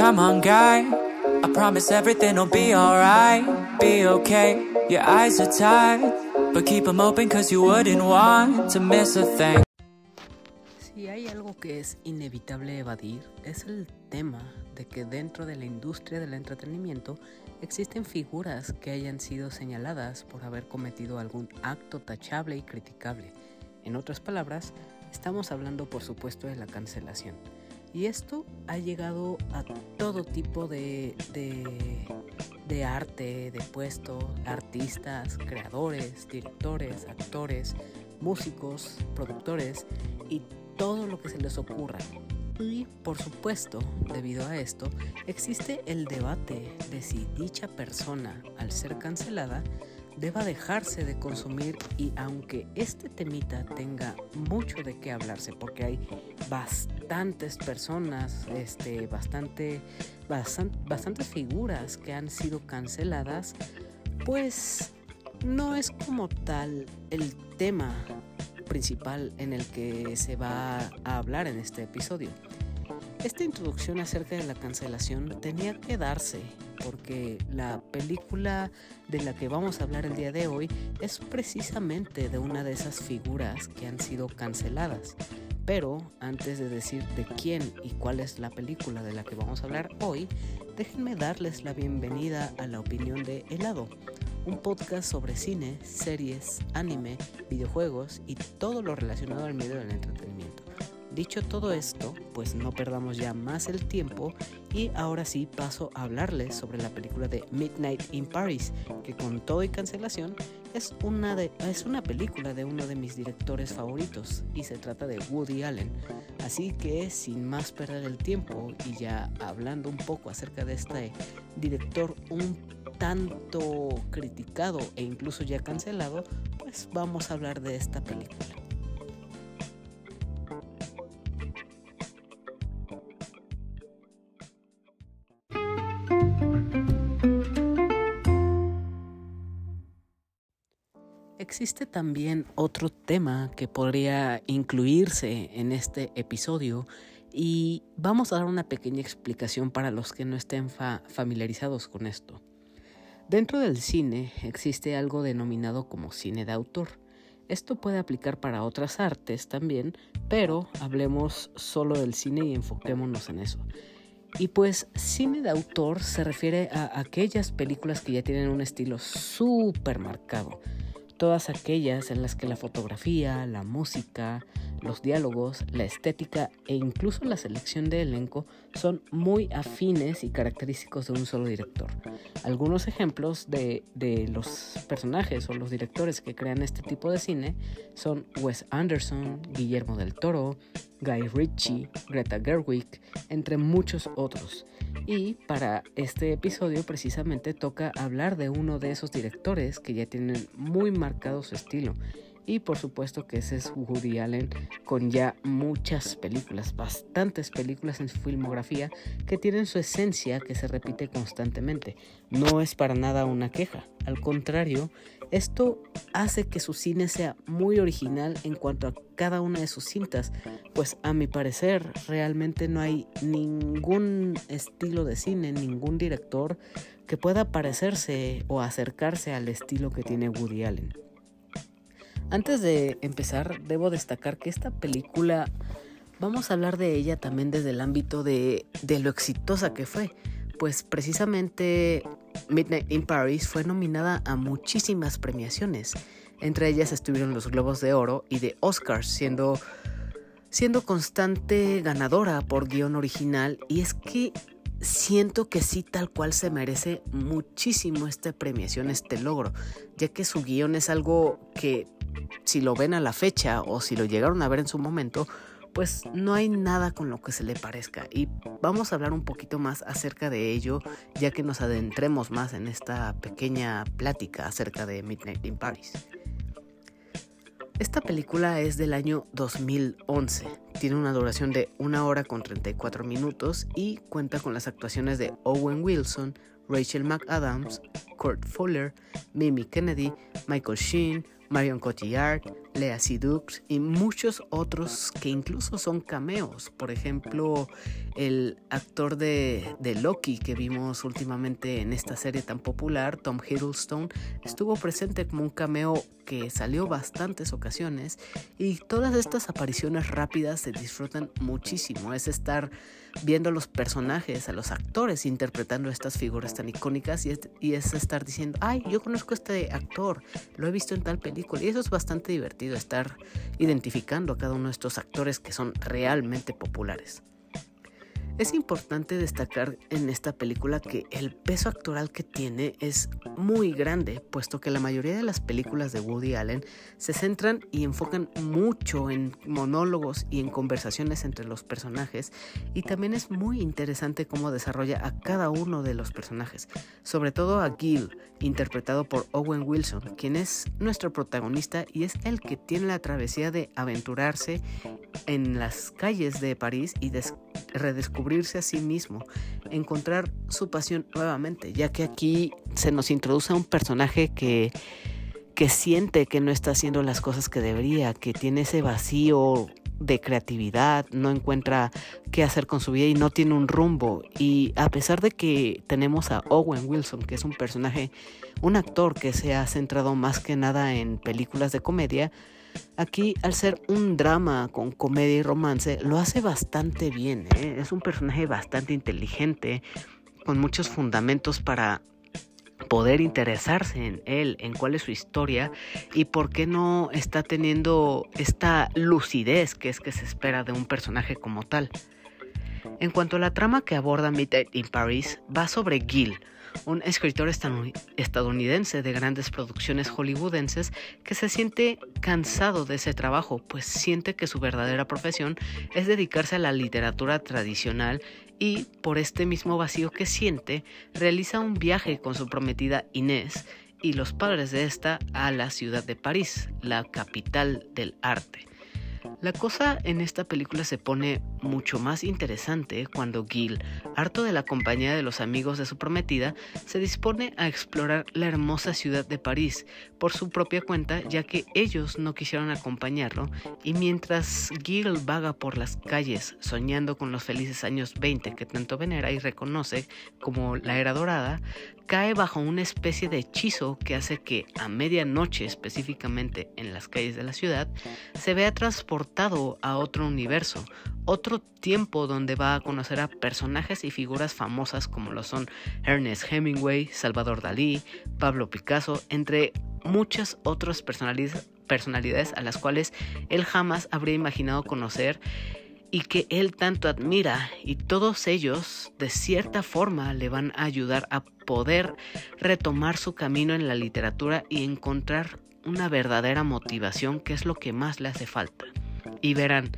Come on, guy. I promise be alright. Be okay. Your eyes are tired. But keep them open cause you wouldn't want to miss a thing. Si hay algo que es inevitable evadir, es el tema de que dentro de la industria del entretenimiento existen figuras que hayan sido señaladas por haber cometido algún acto tachable y criticable. En otras palabras, estamos hablando por supuesto de la cancelación. Y esto ha llegado a todo tipo de, de, arte, de puesto, artistas, creadores, directores, actores, músicos, productores y todo lo que se les ocurra. Y por supuesto, debido a esto, existe el debate de si dicha persona, al ser cancelada, deba dejarse de consumir y aunque este temita tenga mucho de qué hablarse porque hay bastantes personas, este, bastante, bastantes figuras que han sido canceladas, pues no es como tal el tema principal en el que se va a hablar en este episodio. Esta introducción acerca de la cancelación tenía que darse porque la película de la que vamos a hablar el día de hoy es precisamente de una de esas figuras que han sido canceladas. Pero antes de decir de quién y cuál es la película de la que vamos a hablar hoy, déjenme darles la bienvenida a la opinión de Helado, un podcast sobre cine, series, anime, videojuegos y todo lo relacionado al medio del entretenimiento. Dicho todo esto, pues no perdamos ya más el tiempo y ahora sí paso a hablarles sobre la película de Midnight in Paris, que con todo y cancelación es una, de, es una película de uno de mis directores favoritos y se trata de Woody Allen. Así que sin más perder el tiempo y ya hablando un poco acerca de este director un tanto criticado e incluso ya cancelado, pues vamos a hablar de esta película. Existe también otro tema que podría incluirse en este episodio y vamos a dar una pequeña explicación para los que no estén familiarizados con esto. Dentro del cine existe algo denominado como cine de autor. Esto puede aplicar para otras artes también, pero hablemos solo del cine y enfoquémonos en eso. Y pues cine de autor se refiere a aquellas películas que ya tienen un estilo súper marcado todas aquellas en las que la fotografía, la música, los diálogos, la estética e incluso la selección de elenco son muy afines y característicos de un solo director. Algunos ejemplos de, de, los personajes o los directores que crean este tipo de cine son Wes Anderson, Guillermo del Toro, Guy Ritchie, Greta Gerwig, entre muchos otros. Y para este episodio precisamente toca hablar de uno de esos directores que ya tienen muy marcado su estilo. Y por supuesto que ese es Woody Allen con ya muchas películas, bastantes películas en su filmografía que tienen su esencia que se repite constantemente. No es para nada una queja, al contrario, esto hace que su cine sea muy original en cuanto a cada una de sus cintas, pues a mi parecer realmente no hay ningún estilo de cine, ningún director que pueda parecerse o acercarse al estilo que tiene Woody Allen. Antes de empezar, debo destacar que esta película, vamos a hablar de ella también desde el ámbito de, de lo exitosa que fue pues precisamente Midnight in Paris fue nominada a muchísimas premiaciones. Entre ellas estuvieron los Globos de Oro y de Oscars, siendo, siendo constante ganadora por guion original. Y es que siento que sí tal cual se merece muchísimo esta premiación, este logro, ya que su guion es algo que si lo ven a la fecha o si lo llegaron a ver en su momento, pues no hay nada con lo que se le parezca y vamos a hablar un poquito más acerca de ello ya que nos adentremos más en esta pequeña plática acerca de Midnight in Paris. Esta película es del año 2011, tiene una duración de 1 hora con 34 minutos y cuenta con las actuaciones de Owen Wilson, Rachel McAdams, Kurt Fuller, Mimi Kennedy, Michael Sheen, Marion Cotillard, Lea Seydoux y muchos otros que incluso son cameos. Por ejemplo, el actor de, de, Loki que vimos últimamente en esta serie tan popular, Tom Hiddleston, estuvo presente como un cameo que salió bastantes ocasiones y todas estas apariciones rápidas se disfrutan muchísimo. Es estar viendo a los personajes, a los actores interpretando estas figuras tan icónicas y es, y es estar diciendo, ay, yo conozco a este actor, lo he visto en tal película y eso es bastante divertido estar identificando a cada uno de estos actores que son realmente populares. Es importante destacar en esta película que el peso actoral que tiene es muy grande, puesto que la mayoría de las películas de Woody Allen se centran y enfocan mucho en monólogos y en conversaciones entre los personajes, y también es muy interesante cómo desarrolla a cada uno de los personajes, sobre todo a Gil, interpretado por Owen Wilson, quien es nuestro protagonista y es el que tiene la travesía de aventurarse en las calles de París y redescubrirse a sí mismo, encontrar su pasión nuevamente, ya que aquí se nos introduce a un personaje que, que siente que no está haciendo las cosas que debería, que tiene ese vacío de creatividad, no encuentra qué hacer con su vida y no tiene un rumbo. Y a pesar de que tenemos a Owen Wilson, que es un personaje, un actor que se ha centrado más que nada en películas de comedia, Aquí, al ser un drama con comedia y romance, lo hace bastante bien. ¿eh? Es un personaje bastante inteligente, con muchos fundamentos para poder interesarse en él, en cuál es su historia y por qué no está teniendo esta lucidez que es que se espera de un personaje como tal. En cuanto a la trama que aborda Midnight in Paris, va sobre Gil, un escritor estadounidense de grandes producciones hollywoodenses que se siente cansado de ese trabajo, pues siente que su verdadera profesión es dedicarse a la literatura tradicional y, por este mismo vacío que siente, realiza un viaje con su prometida Inés y los padres de esta a la ciudad de París, la capital del arte. La cosa en esta película se pone mucho más interesante cuando Gil, harto de la compañía de los amigos de su prometida, se dispone a explorar la hermosa ciudad de París por su propia cuenta, ya que ellos no quisieron acompañarlo, y mientras Gil vaga por las calles soñando con los felices años 20 que tanto venera y reconoce como la era dorada, cae bajo una especie de hechizo que hace que a medianoche específicamente en las calles de la ciudad se vea transportado a otro universo, otro tiempo donde va a conocer a personajes y figuras famosas como lo son Ernest Hemingway, Salvador Dalí, Pablo Picasso, entre muchas otras personalidades a las cuales él jamás habría imaginado conocer y que él tanto admira y todos ellos de cierta forma le van a ayudar a poder retomar su camino en la literatura y encontrar una verdadera motivación que es lo que más le hace falta. Y verán,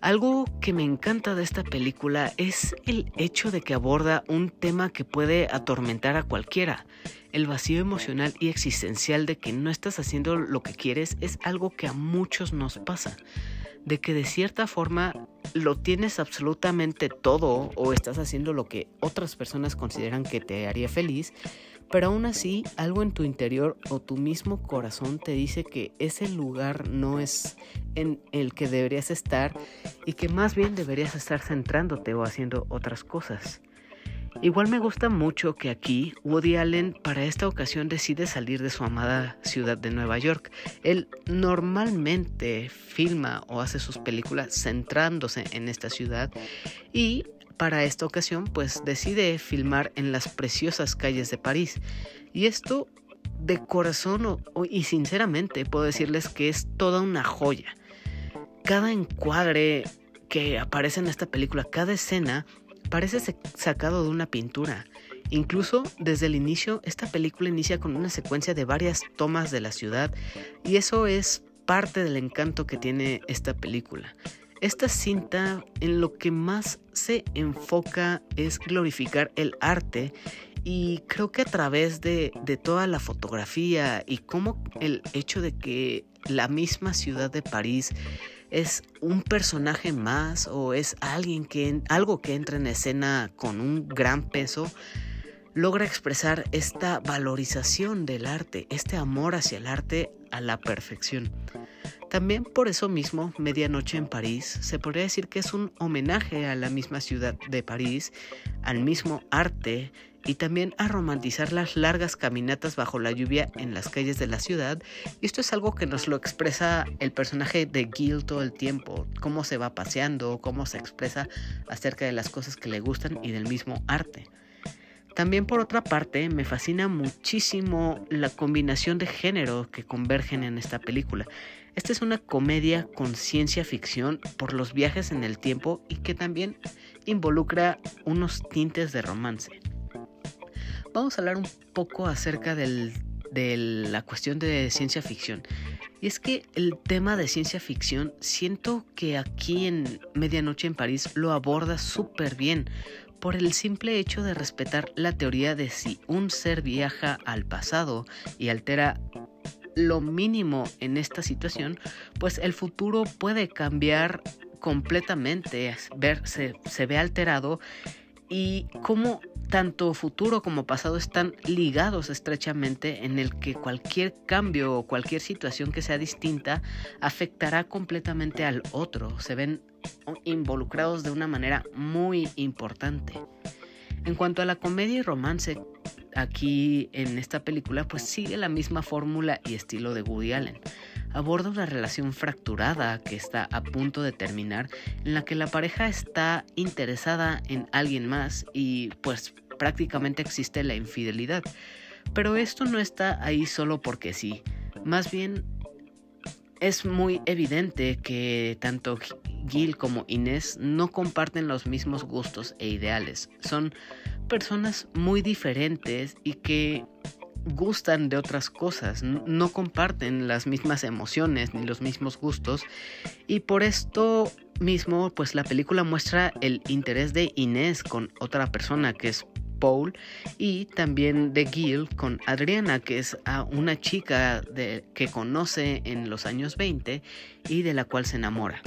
algo que me encanta de esta película es el hecho de que aborda un tema que puede atormentar a cualquiera. El vacío emocional y existencial de que no estás haciendo lo que quieres es algo que a muchos nos pasa de que de cierta forma lo tienes absolutamente todo o estás haciendo lo que otras personas consideran que te haría feliz, pero aún así algo en tu interior o tu mismo corazón te dice que ese lugar no es en el que deberías estar y que más bien deberías estar centrándote o haciendo otras cosas. Igual me gusta mucho que aquí Woody Allen para esta ocasión decide salir de su amada ciudad de Nueva York. Él normalmente filma o hace sus películas centrándose en esta ciudad y para esta ocasión pues decide filmar en las preciosas calles de París. Y esto de corazón y sinceramente puedo decirles que es toda una joya. Cada encuadre que aparece en esta película, cada escena parece sacado de una pintura. Incluso desde el inicio, esta película inicia con una secuencia de varias tomas de la ciudad y eso es parte del encanto que tiene esta película. Esta cinta en lo que más se enfoca es glorificar el arte y creo que a través de, toda la fotografía y como el hecho de que la misma ciudad de París es un personaje más o es alguien que algo que entra en escena con un gran peso logra expresar esta valorización del arte, este amor hacia el arte a la perfección. También por eso mismo, Medianoche en París se podría decir que es un homenaje a la misma ciudad de París, al mismo arte y también a romantizar las largas caminatas bajo la lluvia en las calles de la ciudad. Y esto es algo que nos lo expresa el personaje de Gil todo el tiempo, cómo se va paseando, cómo se expresa acerca de las cosas que le gustan y del mismo arte. También por otra parte me fascina muchísimo la combinación de género que convergen en esta película. Esta es una comedia con ciencia ficción por los viajes en el tiempo y que también involucra unos tintes de romance vamos a hablar un poco acerca de la cuestión de ciencia ficción. Y es que el tema de ciencia ficción siento que aquí en Medianoche en París lo aborda súper bien por el simple hecho de respetar la teoría de si un ser viaja al pasado y altera lo mínimo en esta situación, pues el futuro puede cambiar completamente, verse, se ve alterado y cómo tanto futuro como pasado están ligados estrechamente en el que cualquier cambio o cualquier situación que sea distinta afectará completamente al otro. Se ven involucrados de una manera muy importante. En cuanto a la comedia y romance, aquí en esta película pues sigue la misma fórmula y estilo de Woody Allen aborda una relación fracturada que está a punto de terminar, en la que la pareja está interesada en alguien más y pues prácticamente existe la infidelidad. Pero esto no está ahí solo porque sí, más bien es muy evidente que tanto Gil como Inés no comparten los mismos gustos e ideales. Son personas muy diferentes y que gustan de otras cosas, no comparten las mismas emociones ni los mismos gustos y por esto mismo pues la película muestra el interés de Inés con otra persona que es Paul y también de Gil con Adriana que es a una chica de, que conoce en los años 20 y de la cual se enamora.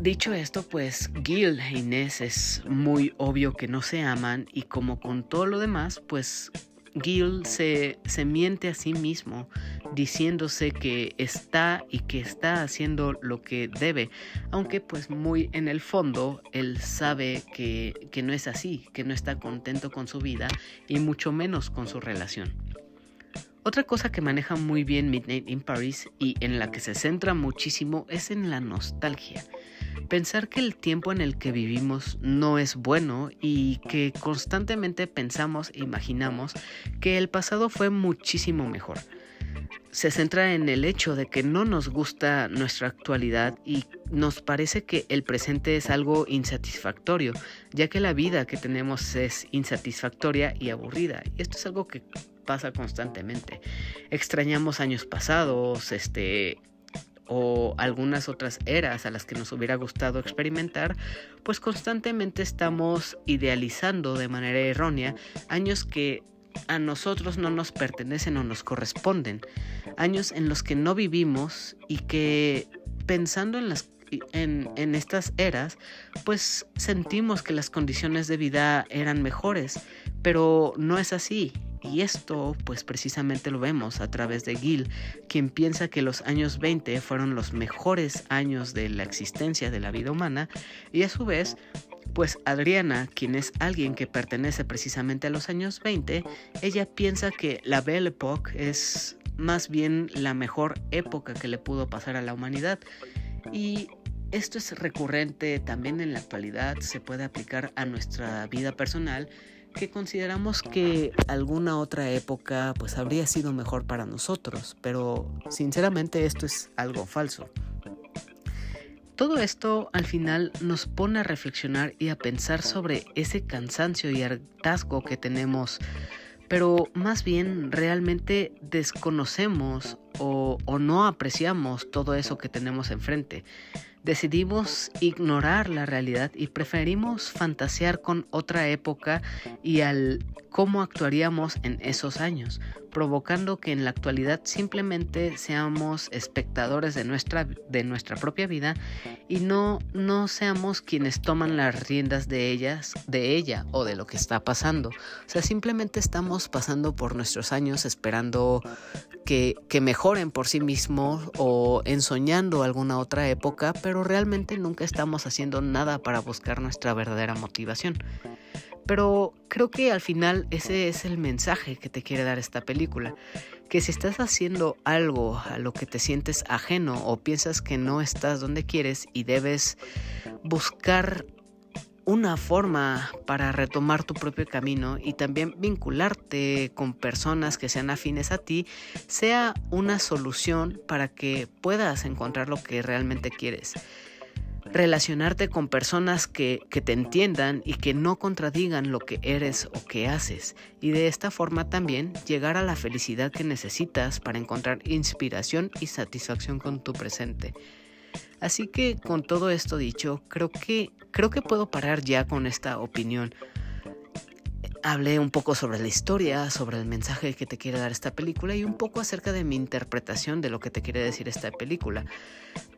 Dicho esto, pues Gil e Inés es muy obvio que no se aman y como con todo lo demás, pues Gil se, se, miente a sí mismo diciéndose que está y que está haciendo lo que debe, aunque pues muy en el fondo él sabe que, que no es así, que no está contento con su vida y mucho menos con su relación. Otra cosa que maneja muy bien Midnight in Paris y en la que se centra muchísimo es en la nostalgia. Pensar que el tiempo en el que vivimos no es bueno y que constantemente pensamos e imaginamos que el pasado fue muchísimo mejor. Se centra en el hecho de que no nos gusta nuestra actualidad y nos parece que el presente es algo insatisfactorio, ya que la vida que tenemos es insatisfactoria y aburrida. Y esto es algo que pasa constantemente. Extrañamos años pasados, este, o algunas otras eras a las que nos hubiera gustado experimentar, pues constantemente estamos idealizando de manera errónea años que a nosotros no nos pertenecen o nos corresponden, años en los que no vivimos y que pensando en las en, en, estas eras, pues sentimos que las condiciones de vida eran mejores, pero no es así. Y esto pues precisamente lo vemos a través de Gil, quien piensa que los años 20 fueron los mejores años de la existencia de la vida humana y a su vez pues Adriana, quien es alguien que pertenece precisamente a los años 20, ella piensa que la Belle Époque es más bien la mejor época que le pudo pasar a la humanidad. Y esto es recurrente también en la actualidad, se puede aplicar a nuestra vida personal que consideramos que alguna otra época pues habría sido mejor para nosotros, pero sinceramente esto es algo falso. Todo esto al final nos pone a reflexionar y a pensar sobre ese cansancio y hartazgo que tenemos, pero más bien realmente desconocemos o, o no apreciamos todo eso que tenemos enfrente decidimos ignorar la realidad y preferimos fantasear con otra época y cómo actuaríamos en esos años. Provocando que en la actualidad simplemente seamos espectadores de nuestra, de nuestra propia vida y no, no seamos quienes toman las riendas de ellas, de ella o de lo que está pasando. O sea, simplemente estamos pasando por nuestros años esperando que, que mejoren por sí mismos o ensoñando alguna otra época, pero realmente nunca estamos haciendo nada para buscar nuestra verdadera motivación. Pero creo que al final ese es el mensaje que te quiere dar esta película. Que si estás haciendo algo a lo que te sientes ajeno o piensas que no estás donde quieres y debes buscar una forma para retomar tu propio camino y también vincularte con personas que sean afines a ti sea una solución para que puedas encontrar lo que realmente quieres relacionarte con personas que, te entiendan y que no contradigan lo que eres o que haces, y de esta forma también llegar a la felicidad que necesitas para encontrar inspiración y satisfacción con tu presente. Así que con todo esto dicho, creo que creo que puedo parar ya con esta opinión hablé un poco sobre la historia, sobre el mensaje que te quiere dar esta película y un poco acerca de mi interpretación de lo que te quiere decir esta película.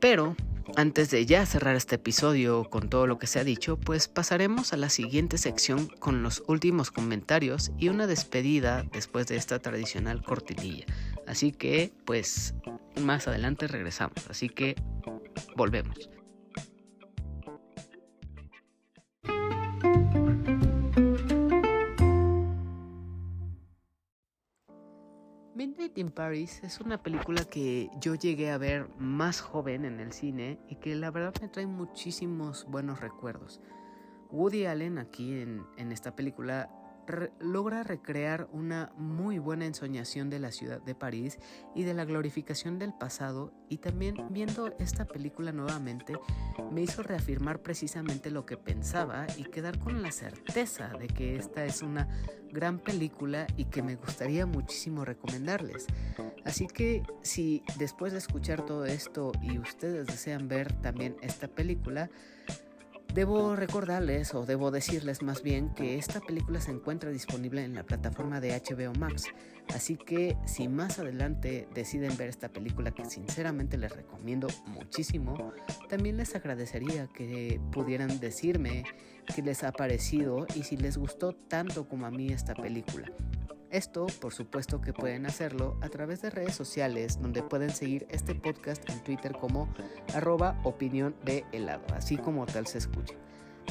Pero antes de ya cerrar este episodio con todo lo que se ha dicho, pues pasaremos a la siguiente sección con los últimos comentarios y una despedida después de esta tradicional cortinilla. Así que, pues, más adelante regresamos. Así que, volvemos. Midnight in Paris es una película que yo llegué a ver más joven en el cine y que la verdad me trae muchísimos buenos recuerdos. Woody Allen aquí en, en esta película logra recrear una muy buena ensoñación de la ciudad de París y de la glorificación del pasado y también viendo esta película nuevamente me hizo reafirmar precisamente lo que pensaba y quedar con la certeza de que esta es una gran película y que me gustaría muchísimo recomendarles. Así que si después de escuchar todo esto y ustedes desean ver también esta película, Debo recordarles o debo decirles más bien que esta película se encuentra disponible en la plataforma de HBO Max, así que si más adelante deciden ver esta película que sinceramente les recomiendo muchísimo, también les agradecería que pudieran decirme qué les ha parecido y si les gustó tanto como a mí esta película. Esto, por supuesto que pueden hacerlo a través de redes sociales donde pueden seguir este podcast en Twitter como arroba opinión de helado, así como tal se escucha.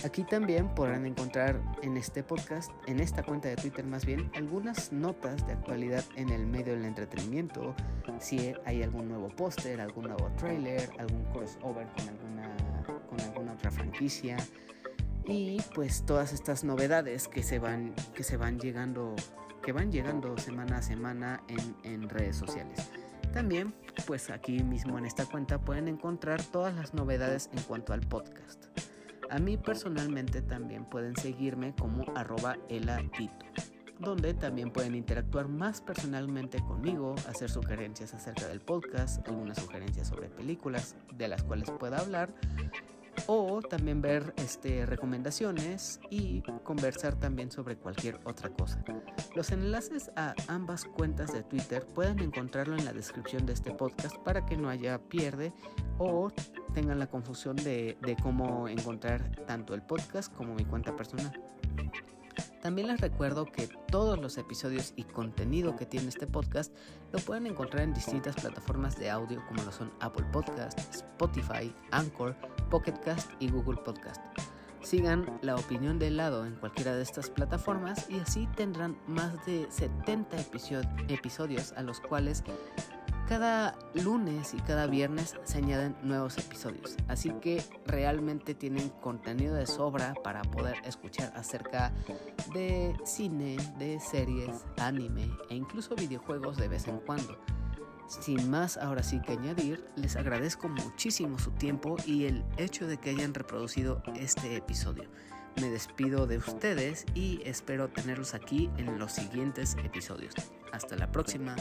Aquí también podrán encontrar en este podcast, en esta cuenta de Twitter más bien, algunas notas de actualidad en el medio del entretenimiento, si hay algún nuevo póster, algún nuevo trailer, algún crossover con alguna, con alguna otra franquicia y pues todas estas novedades que se van, que se van llegando que van llegando semana a semana en, redes sociales. También, pues aquí mismo en esta cuenta pueden encontrar todas las novedades en cuanto al podcast. A mí personalmente también pueden seguirme como arroba elatito, donde también pueden interactuar más personalmente conmigo, hacer sugerencias acerca del podcast, algunas sugerencias sobre películas de las cuales pueda hablar o también ver este, recomendaciones y conversar también sobre cualquier otra cosa. Los enlaces a ambas cuentas de Twitter pueden encontrarlo en la descripción de este podcast para que no haya pierde o tengan la confusión de cómo encontrar tanto el podcast como mi cuenta personal. También les recuerdo que todos los episodios y contenido que tiene este podcast lo pueden encontrar en distintas plataformas de audio como lo son Apple Podcast, Spotify, Anchor, Pocket Cast y Google Podcast. Sigan la opinión de lado en cualquiera de estas plataformas y así tendrán más de 70 episodios a los cuales cada lunes y cada viernes se añaden nuevos episodios, así que realmente tienen contenido de sobra para poder escuchar acerca de cine, de series, anime e incluso videojuegos de vez en cuando. Sin más ahora sí que añadir, les agradezco muchísimo su tiempo y el hecho de que hayan reproducido este episodio. Me despido de ustedes y espero tenerlos aquí en los siguientes episodios. Hasta la próxima.